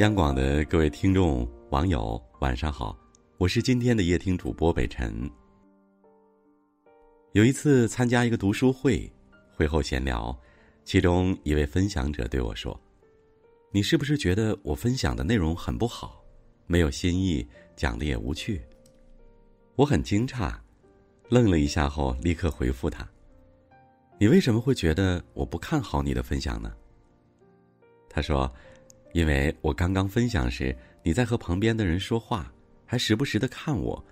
央广的各位听众、网友，晚上好，我是今天的夜听主播北辰。有一次参加一个读书会，会后闲聊，其中一位分享者对我说：“你是不是觉得我分享的内容很不好，没有新意，讲的也无趣？”我很惊诧，愣了一下后，立刻回复他：“你为什么会觉得我不看好你的分享呢？”他说。因为我刚刚分享时，你在和旁边的人说话，还时不时的看我，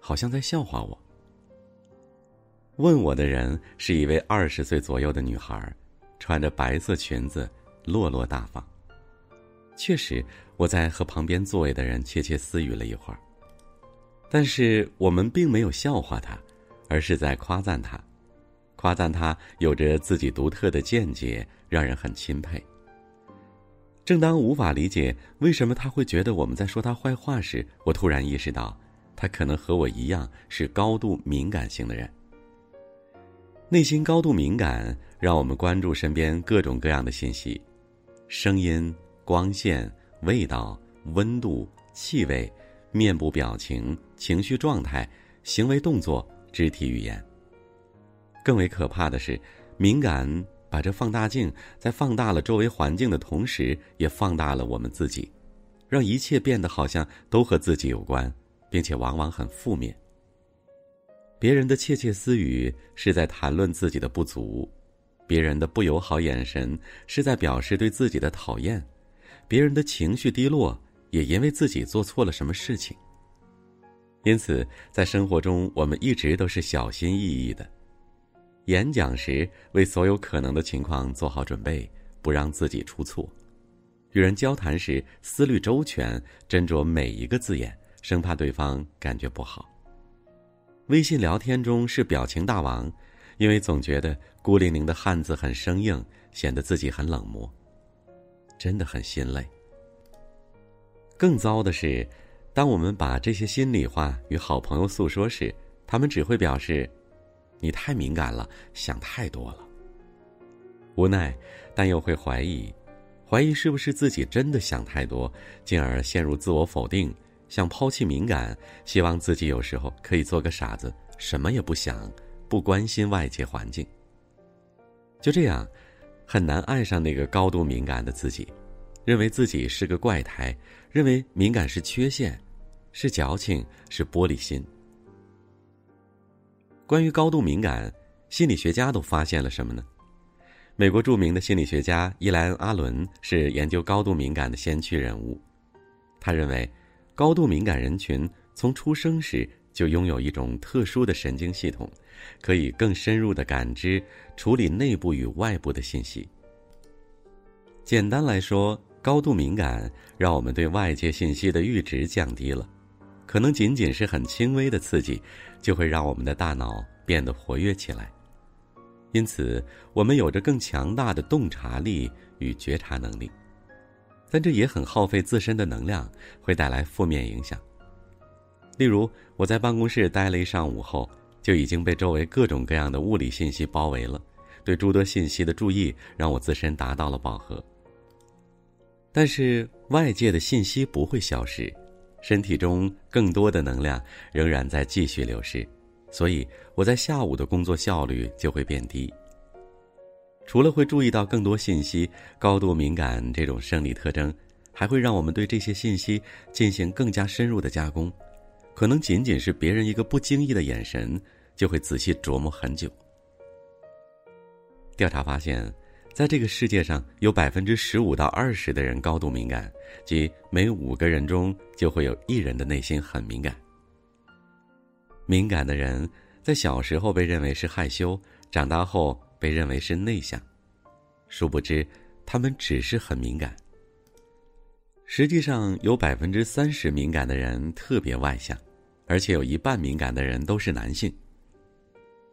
好像在笑话我。问我的人是一位二十岁左右的女孩，穿着白色裙子，落落大方。确实，我在和旁边座位的人窃窃私语了一会儿，但是我们并没有笑话她，而是在夸赞她，夸赞她有着自己独特的见解，让人很钦佩。正当无法理解为什么他会觉得我们在说他坏话时，我突然意识到，他可能和我一样是高度敏感型的人。内心高度敏感，让我们关注身边各种各样的信息：声音、光线、味道、温度、气味、面部表情、情绪状态、行为动作、肢体语言。更为可怕的是，敏感。把这放大镜在放大了周围环境的同时，也放大了我们自己，让一切变得好像都和自己有关，并且往往很负面。别人的窃窃私语是在谈论自己的不足，别人的不友好眼神是在表示对自己的讨厌，别人的情绪低落也因为自己做错了什么事情。因此，在生活中，我们一直都是小心翼翼的。演讲时，为所有可能的情况做好准备，不让自己出错；与人交谈时，思虑周全，斟酌每一个字眼，生怕对方感觉不好。微信聊天中是表情大王，因为总觉得孤零零的汉字很生硬，显得自己很冷漠，真的很心累。更糟的是，当我们把这些心里话与好朋友诉说时，他们只会表示。你太敏感了，想太多了。无奈，但又会怀疑，怀疑是不是自己真的想太多，进而陷入自我否定，想抛弃敏感，希望自己有时候可以做个傻子，什么也不想，不关心外界环境。就这样，很难爱上那个高度敏感的自己，认为自己是个怪胎，认为敏感是缺陷，是矫情，是玻璃心。关于高度敏感，心理学家都发现了什么呢？美国著名的心理学家伊莱恩·阿伦是研究高度敏感的先驱人物。他认为，高度敏感人群从出生时就拥有一种特殊的神经系统，可以更深入的感知、处理内部与外部的信息。简单来说，高度敏感让我们对外界信息的阈值降低了。可能仅仅是很轻微的刺激，就会让我们的大脑变得活跃起来，因此我们有着更强大的洞察力与觉察能力。但这也很耗费自身的能量，会带来负面影响。例如，我在办公室待了一上午后，就已经被周围各种各样的物理信息包围了，对诸多信息的注意让我自身达到了饱和。但是外界的信息不会消失。身体中更多的能量仍然在继续流失，所以我在下午的工作效率就会变低。除了会注意到更多信息、高度敏感这种生理特征，还会让我们对这些信息进行更加深入的加工。可能仅仅是别人一个不经意的眼神，就会仔细琢磨很久。调查发现。在这个世界上，有百分之十五到二十的人高度敏感，即每五个人中就会有一人的内心很敏感。敏感的人在小时候被认为是害羞，长大后被认为是内向，殊不知他们只是很敏感。实际上，有百分之三十敏感的人特别外向，而且有一半敏感的人都是男性。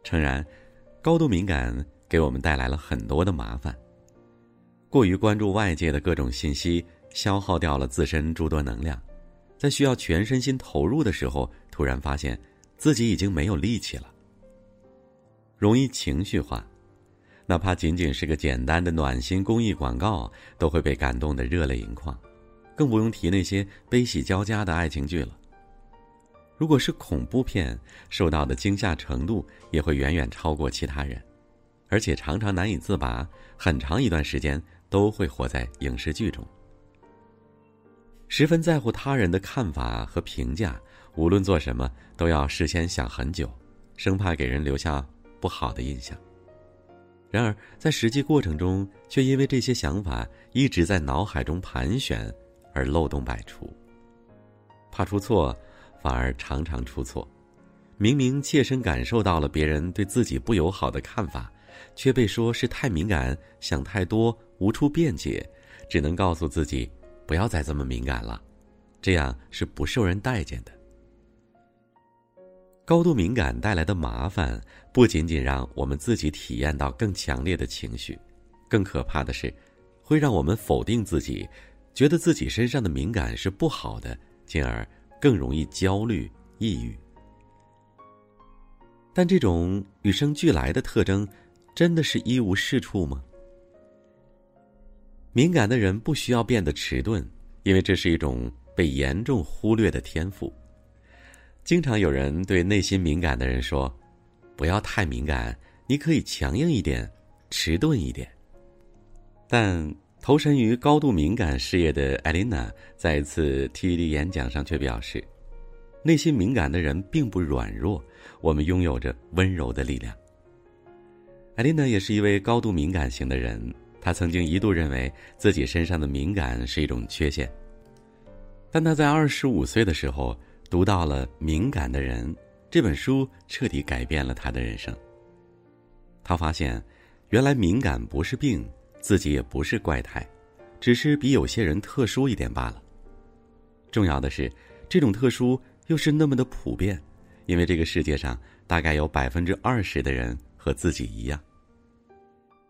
诚然，高度敏感。给我们带来了很多的麻烦。过于关注外界的各种信息，消耗掉了自身诸多能量，在需要全身心投入的时候，突然发现自己已经没有力气了。容易情绪化，哪怕仅仅是个简单的暖心公益广告，都会被感动的热泪盈眶。更不用提那些悲喜交加的爱情剧了。如果是恐怖片，受到的惊吓程度也会远远超过其他人，而且常常难以自拔，很长一段时间都会活在影视剧中。十分在乎他人的看法和评价，无论做什么都要事先想很久，生怕给人留下不好的印象。然而在实际过程中，却因为这些想法一直在脑海中盘旋，而漏洞百出。怕出错，反而常常出错。明明切身感受到了别人对自己不友好的看法，却被说是太敏感、想太多、无处辩解，只能告诉自己。不要再这么敏感了，这样是不受人待见的。高度敏感带来的麻烦，不仅仅让我们自己体验到更强烈的情绪，更可怕的是，会让我们否定自己，觉得自己身上的敏感是不好的，进而更容易焦虑、抑郁。但这种与生俱来的特征，真的是一无是处吗？敏感的人不需要变得迟钝，因为这是一种被严重忽略的天赋。经常有人对内心敏感的人说：“不要太敏感，你可以强硬一点，迟钝一点。”但投身于高度敏感事业的艾琳娜在一次 TED 演讲上却表示：“内心敏感的人并不软弱，我们拥有着温柔的力量。”艾琳娜也是一位高度敏感型的人。她曾经一度认为自己身上的敏感是一种缺陷，但他在二十五岁的时候读到了《敏感的人》这本书，彻底改变了他的人生。他发现，原来敏感不是病，自己也不是怪胎，只是比有些人特殊一点罢了。重要的是，这种特殊又是那么的普遍，因为这个世界上大概有百分之二十的人和自己一样。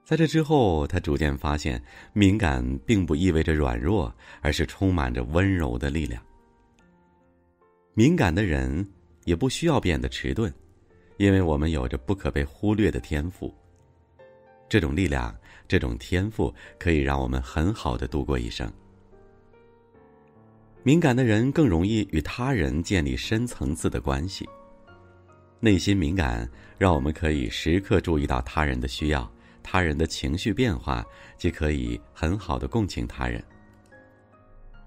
在这之后，他逐渐发现，敏感并不意味着软弱，而是充满着温柔的力量。敏感的人也不需要变得迟钝，因为我们有着不可被忽略的天赋。这种力量，这种天赋，可以让我们很好的度过一生。敏感的人更容易与他人建立深层次的关系。内心敏感，让我们可以时刻注意到他人的需要。他人的情绪变化，即可以很好的共情他人。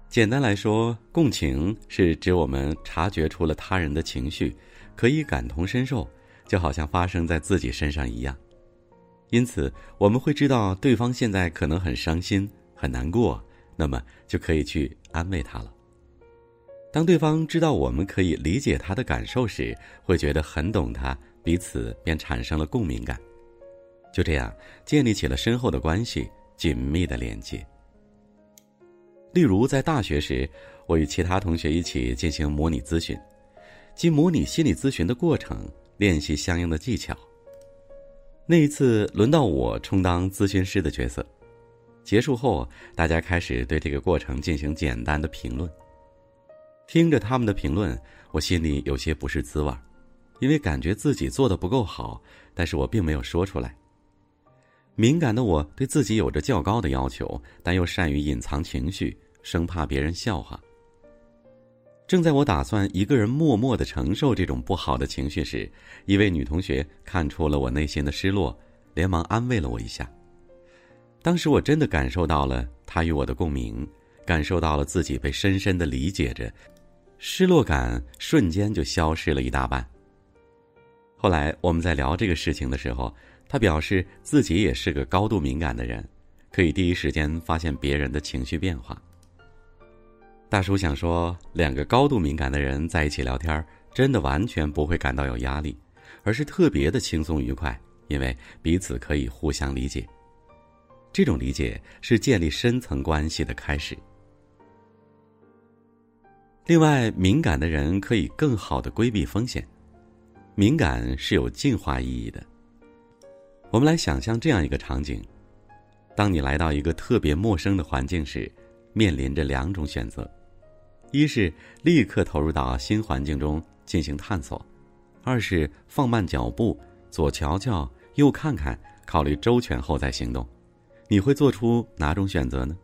简单来说，共情是指我们察觉出了他人的情绪，可以感同身受，就好像发生在自己身上一样。因此，我们会知道对方现在可能很伤心、很难过，那么就可以去安慰他了。当对方知道我们可以理解他的感受时，会觉得很懂他，彼此便产生了共鸣感。就这样建立起了深厚的关系，紧密的连接。例如，在大学时，我与其他同学一起进行模拟咨询，即模拟心理咨询的过程，练习相应的技巧。那一次轮到我充当咨询师的角色，结束后，大家开始对这个过程进行简单的评论。听着他们的评论，我心里有些不是滋味，因为感觉自己做的不够好，但是我并没有说出来。敏感的我对自己有着较高的要求，但又善于隐藏情绪，生怕别人笑话。正在我打算一个人默默的承受这种不好的情绪时，一位女同学看出了我内心的失落，连忙安慰了我一下。当时我真的感受到了她与我的共鸣，感受到了自己被深深的理解着，失落感瞬间就消失了一大半。后来我们在聊这个事情的时候。他表示自己也是个高度敏感的人，可以第一时间发现别人的情绪变化。大叔想说，两个高度敏感的人在一起聊天，真的完全不会感到有压力，而是特别的轻松愉快，因为彼此可以互相理解。这种理解是建立深层关系的开始。另外，敏感的人可以更好的规避风险，敏感是有进化意义的。我们来想象这样一个场景：当你来到一个特别陌生的环境时，面临着两种选择，一是立刻投入到新环境中进行探索，二是放慢脚步，左瞧瞧，右看看，考虑周全后再行动。你会做出哪种选择呢？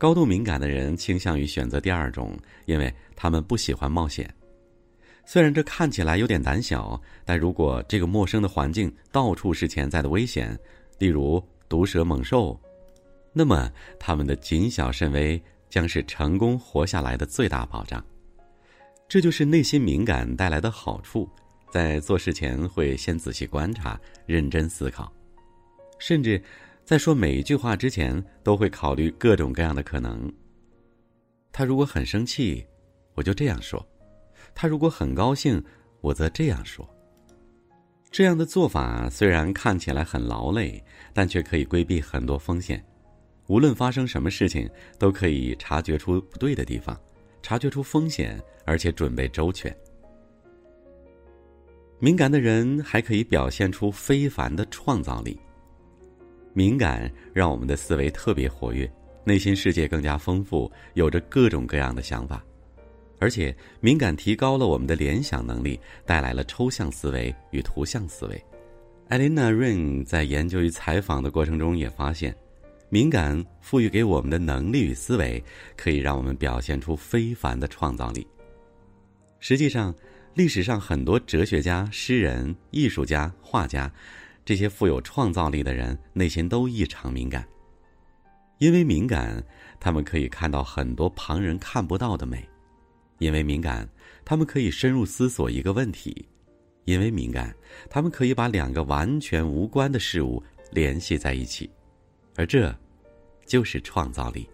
高度敏感的人倾向于选择第二种，因为他们不喜欢冒险。虽然这看起来有点胆小，但如果这个陌生的环境到处是潜在的危险，例如毒蛇猛兽，那么他们的谨小慎微将是成功活下来的最大保障。这就是内心敏感带来的好处，在做事前会先仔细观察、认真思考，甚至在说每一句话之前都会考虑各种各样的可能。他如果很生气，我就这样说；他如果很高兴，我则这样说。这样的做法虽然看起来很劳累，但却可以规避很多风险。无论发生什么事情，都可以察觉出不对的地方。察觉出风险，而且准备周全。敏感的人还可以表现出非凡的创造力。敏感让我们的思维特别活跃，内心世界更加丰富，有着各种各样的想法。而且，敏感提高了我们的联想能力，带来了抽象思维与图像思维。艾琳娜·瑞恩在研究与采访的过程中也发现。敏感赋予给我们的能力与思维，可以让我们表现出非凡的创造力。实际上，历史上很多哲学家、诗人、艺术家、画家，这些富有创造力的人，内心都异常敏感。因为敏感，他们可以看到很多旁人看不到的美；因为敏感，他们可以深入思索一个问题；因为敏感，他们可以把两个完全无关的事物联系在一起。而这，就是创造力。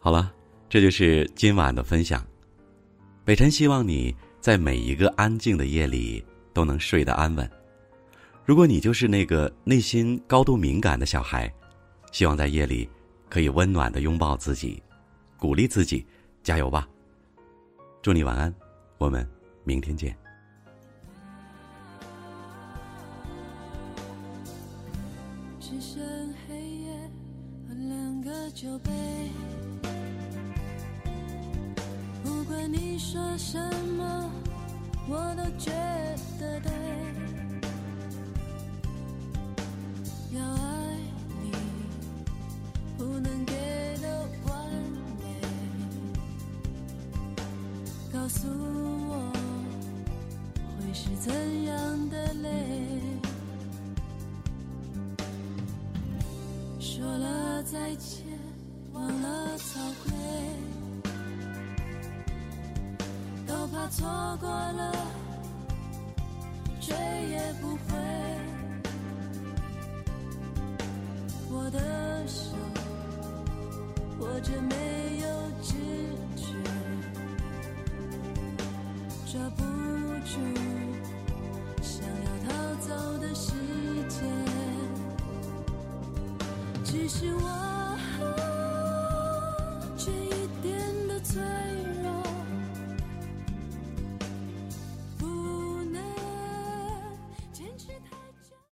好了，这就是今晚的分享。北辰希望你在每一个安静的夜里都能睡得安稳。如果你就是那个内心高度敏感的小孩，希望在夜里可以温暖的拥抱自己，鼓励自己，加油吧！祝你晚安，我们明天见。只剩黑夜和两个酒杯，不管你说什么，我都觉得对。告诉我会是怎样的泪。说了再见，忘了早归，都怕错过了，追也不回。我的手握着没有知抓不住想要逃走的时间。只是我。